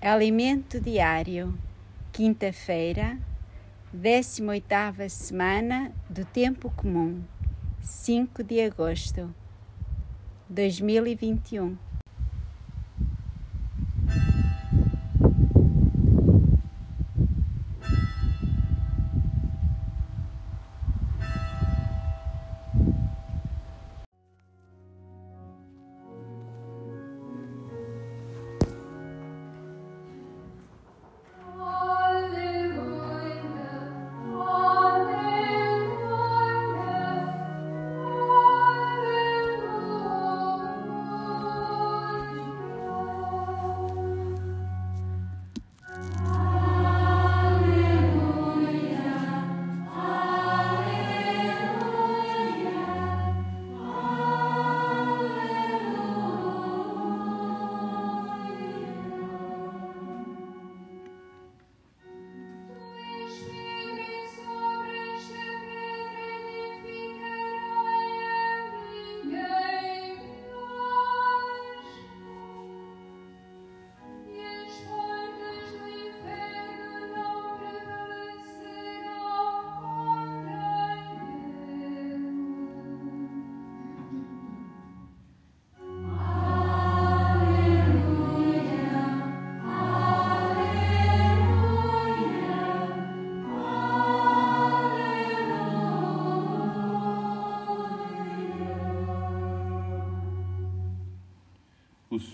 Alimento diário, quinta-feira, 18ª semana do Tempo Comum, 5 de agosto 2021.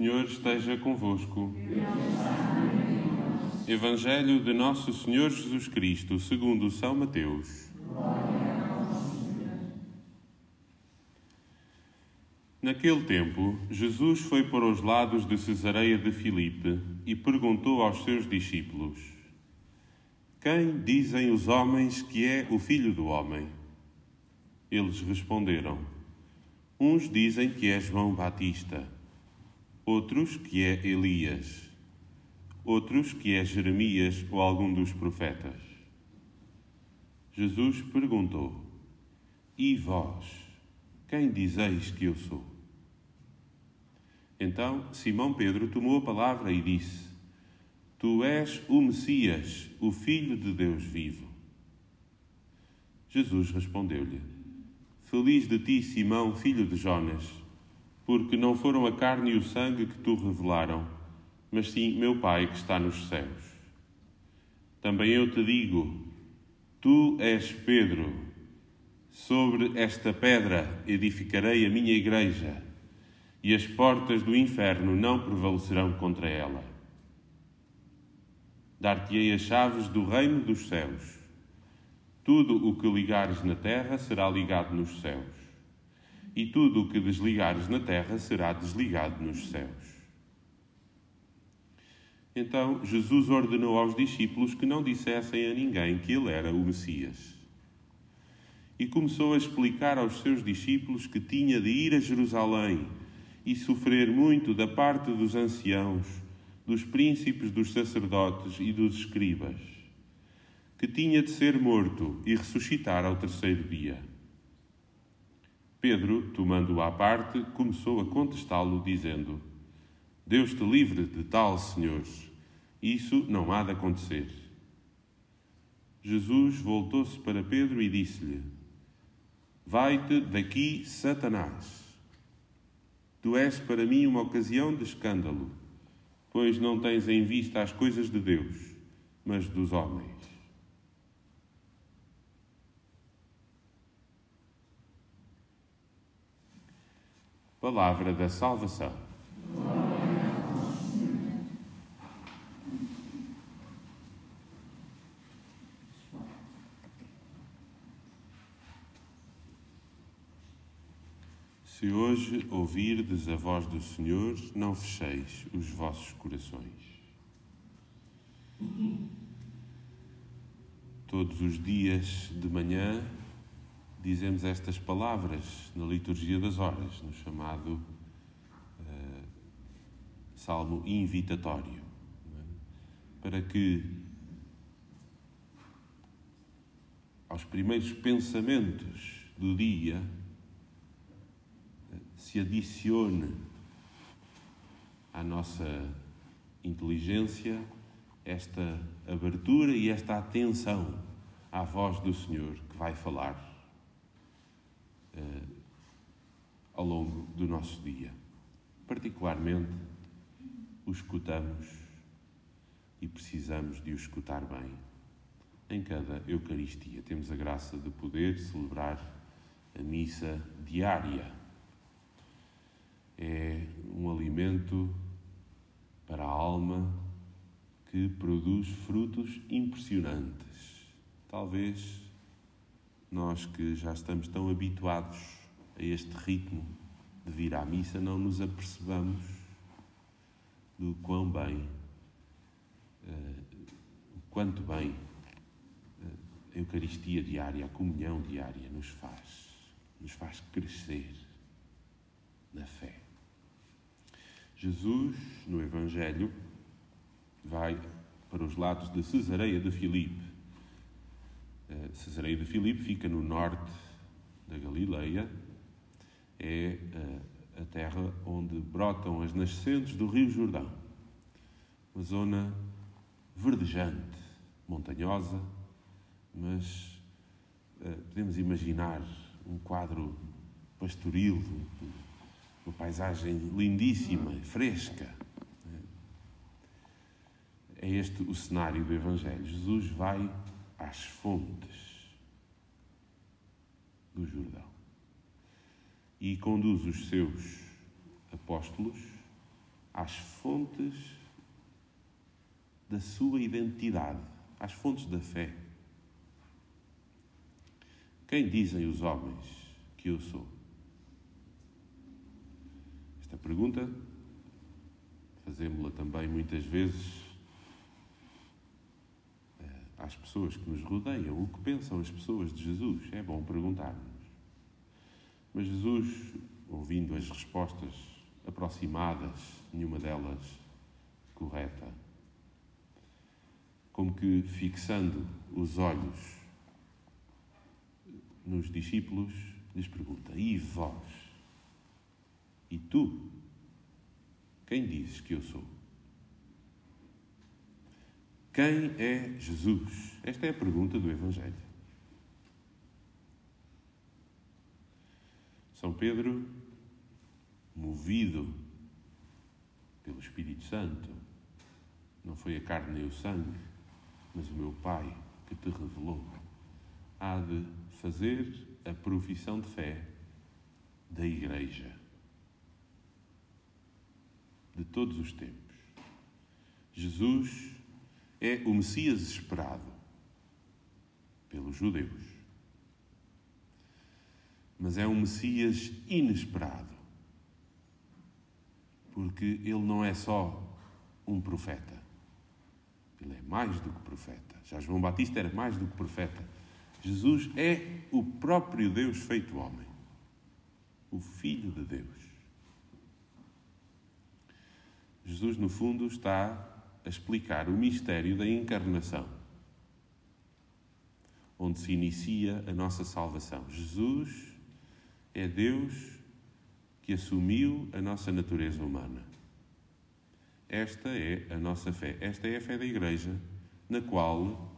Senhor esteja convosco. Evangelho de Nosso Senhor Jesus Cristo, segundo São Mateus. Naquele tempo, Jesus foi para os lados de Cesareia de Filipe e perguntou aos seus discípulos: Quem dizem os homens que é o Filho do Homem? Eles responderam: Uns dizem que é João Batista outros que é Elias, outros que é Jeremias ou algum dos profetas. Jesus perguntou: E vós, quem dizeis que eu sou? Então Simão Pedro tomou a palavra e disse: Tu és o Messias, o Filho de Deus vivo. Jesus respondeu-lhe: Feliz de ti, Simão, filho de Jonas porque não foram a carne e o sangue que tu revelaram, mas sim meu Pai que está nos céus. Também eu te digo: tu és Pedro, sobre esta pedra edificarei a minha igreja, e as portas do inferno não prevalecerão contra ela. Dar-te-ei as chaves do reino dos céus. Tudo o que ligares na terra será ligado nos céus e tudo o que desligares na terra será desligado nos céus. Então Jesus ordenou aos discípulos que não dissessem a ninguém que ele era o Messias. E começou a explicar aos seus discípulos que tinha de ir a Jerusalém e sofrer muito da parte dos anciãos, dos príncipes, dos sacerdotes e dos escribas, que tinha de ser morto e ressuscitar ao terceiro dia. Pedro, tomando-o à parte, começou a contestá-lo, dizendo: Deus te livre de tal, Senhor, isso não há de acontecer. Jesus voltou-se para Pedro e disse-lhe: Vai-te daqui, Satanás. Tu és para mim uma ocasião de escândalo, pois não tens em vista as coisas de Deus, mas dos homens. Palavra da salvação. Se hoje ouvirdes a voz do Senhor, não fecheis os vossos corações. Todos os dias de manhã dizemos estas palavras na liturgia das horas, no chamado uh, salmo invitatório, é? para que aos primeiros pensamentos do dia se adicione à nossa inteligência, esta abertura e esta atenção à voz do Senhor que vai falar uh, ao longo do nosso dia. Particularmente, o escutamos e precisamos de o escutar bem. Em cada Eucaristia temos a graça de poder celebrar a missa diária. É um alimento para a alma que produz frutos impressionantes. Talvez nós que já estamos tão habituados a este ritmo de vir à missa não nos apercebamos do quão bem, uh, quanto bem uh, a Eucaristia diária, a comunhão diária nos faz, nos faz crescer na fé. Jesus, no Evangelho, vai para os lados de Cesareia de Filipe. Uh, Cesareia de Filipe fica no norte da Galileia, é uh, a terra onde brotam as nascentes do Rio Jordão. Uma zona verdejante, montanhosa, mas uh, podemos imaginar um quadro pastoril, uma paisagem lindíssima, fresca. É este o cenário do Evangelho. Jesus vai às fontes do Jordão e conduz os seus apóstolos às fontes da sua identidade, às fontes da fé. Quem dizem os homens que eu sou? Esta pergunta fazemos-la também muitas vezes eh, às pessoas que nos rodeiam. O que pensam as pessoas de Jesus? É bom perguntar-nos. Mas Jesus, ouvindo as respostas aproximadas, nenhuma delas correta, como que fixando os olhos nos discípulos, lhes pergunta: E vós? E tu? Quem dizes que eu sou? Quem é Jesus? Esta é a pergunta do Evangelho. São Pedro, movido pelo Espírito Santo, não foi a carne nem o sangue, mas o meu Pai que te revelou, há de fazer a profissão de fé da Igreja. De todos os tempos. Jesus é o Messias esperado pelos judeus, mas é um Messias inesperado, porque ele não é só um profeta, ele é mais do que profeta. Já João Batista era mais do que profeta. Jesus é o próprio Deus feito homem, o Filho de Deus. Jesus, no fundo, está a explicar o mistério da encarnação, onde se inicia a nossa salvação. Jesus é Deus que assumiu a nossa natureza humana. Esta é a nossa fé. Esta é a fé da Igreja, na qual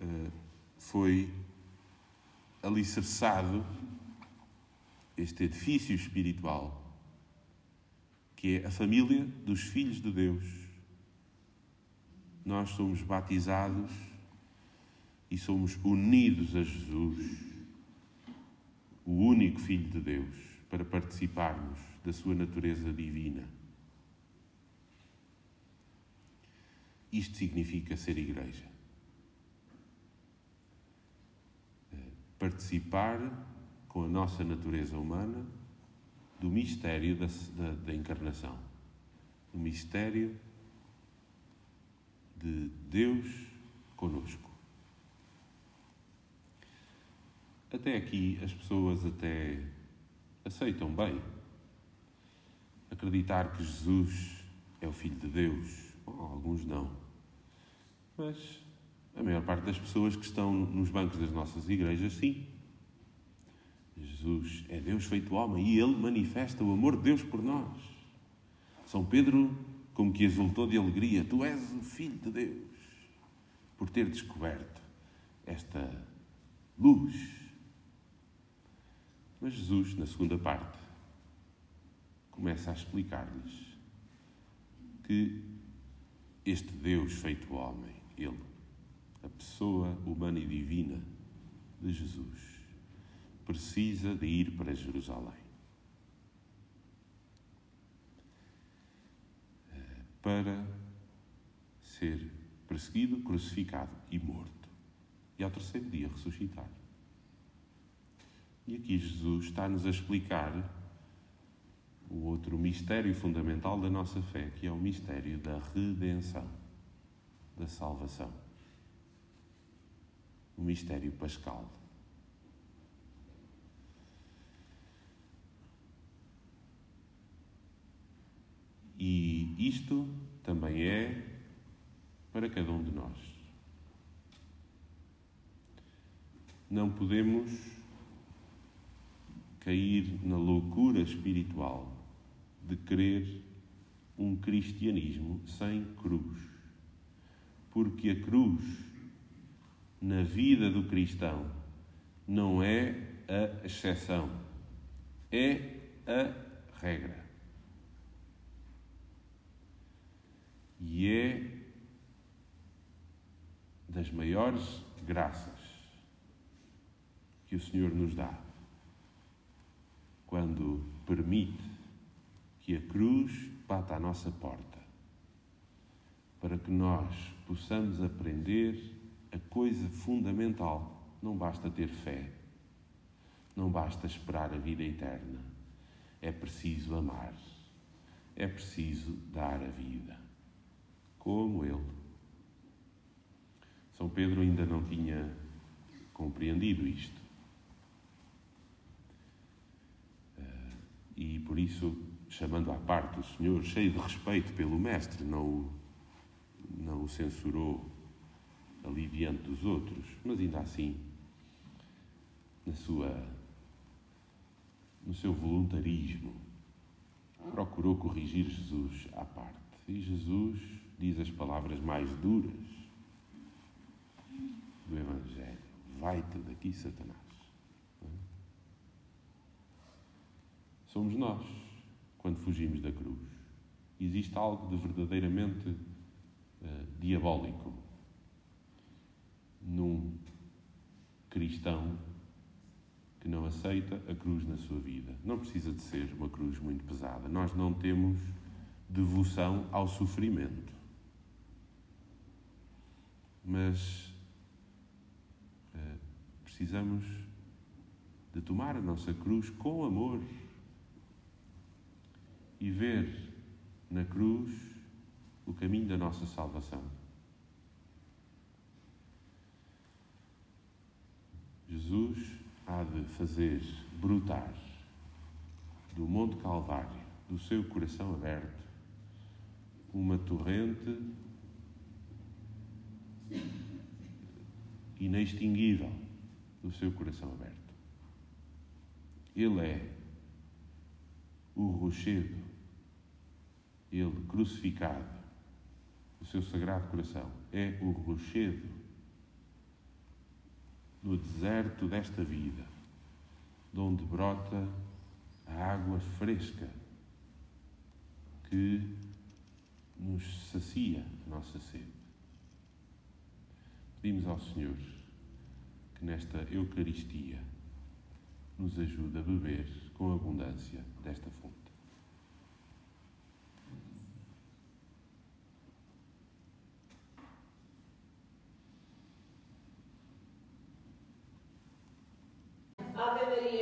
uh, foi alicerçado este edifício espiritual que é a família dos filhos de Deus. Nós somos batizados e somos unidos a Jesus, o único Filho de Deus, para participarmos da sua natureza divina. Isto significa ser igreja. Participar com a nossa natureza humana do mistério da, da, da encarnação, o mistério de Deus conosco. Até aqui as pessoas até aceitam bem acreditar que Jesus é o Filho de Deus. Alguns não. Mas a maior parte das pessoas que estão nos bancos das nossas igrejas, sim. Jesus é Deus feito homem e ele manifesta o amor de Deus por nós. São Pedro como que exultou de alegria: Tu és o Filho de Deus, por ter descoberto esta luz. Mas Jesus, na segunda parte, começa a explicar-lhes que este Deus feito homem, Ele, a pessoa humana e divina de Jesus, precisa de ir para Jerusalém. Para ser perseguido, crucificado e morto. E ao terceiro dia ressuscitar. E aqui Jesus está-nos a explicar o outro mistério fundamental da nossa fé, que é o mistério da redenção, da salvação. O mistério pascal. E isto também é para cada um de nós. Não podemos cair na loucura espiritual de querer um cristianismo sem cruz. Porque a cruz, na vida do cristão, não é a exceção, é a regra. E é das maiores graças que o Senhor nos dá quando permite que a cruz bata à nossa porta, para que nós possamos aprender a coisa fundamental. Não basta ter fé, não basta esperar a vida eterna, é preciso amar, é preciso dar a vida, como Ele. São Pedro ainda não tinha compreendido isto. E por isso chamando à parte o Senhor, cheio de respeito pelo Mestre, não o, não o censurou ali diante dos outros, mas ainda assim, na sua, no seu voluntarismo, procurou corrigir Jesus à parte. E Jesus diz as palavras mais duras do Evangelho: Vai-te daqui, Satanás. Somos nós quando fugimos da cruz. Existe algo de verdadeiramente uh, diabólico num cristão que não aceita a cruz na sua vida. Não precisa de ser uma cruz muito pesada. Nós não temos devoção ao sofrimento. Mas uh, precisamos de tomar a nossa cruz com amor e ver na cruz o caminho da nossa salvação. Jesus há de fazer brotar do Monte Calvário, do seu coração aberto, uma torrente inextinguível do seu coração aberto. Ele é o rochedo ele crucificado, o seu sagrado coração, é o rochedo no deserto desta vida, de onde brota a água fresca que nos sacia a nossa sede. Pedimos ao Senhor que nesta Eucaristia nos ajude a beber com abundância desta fonte. Maria,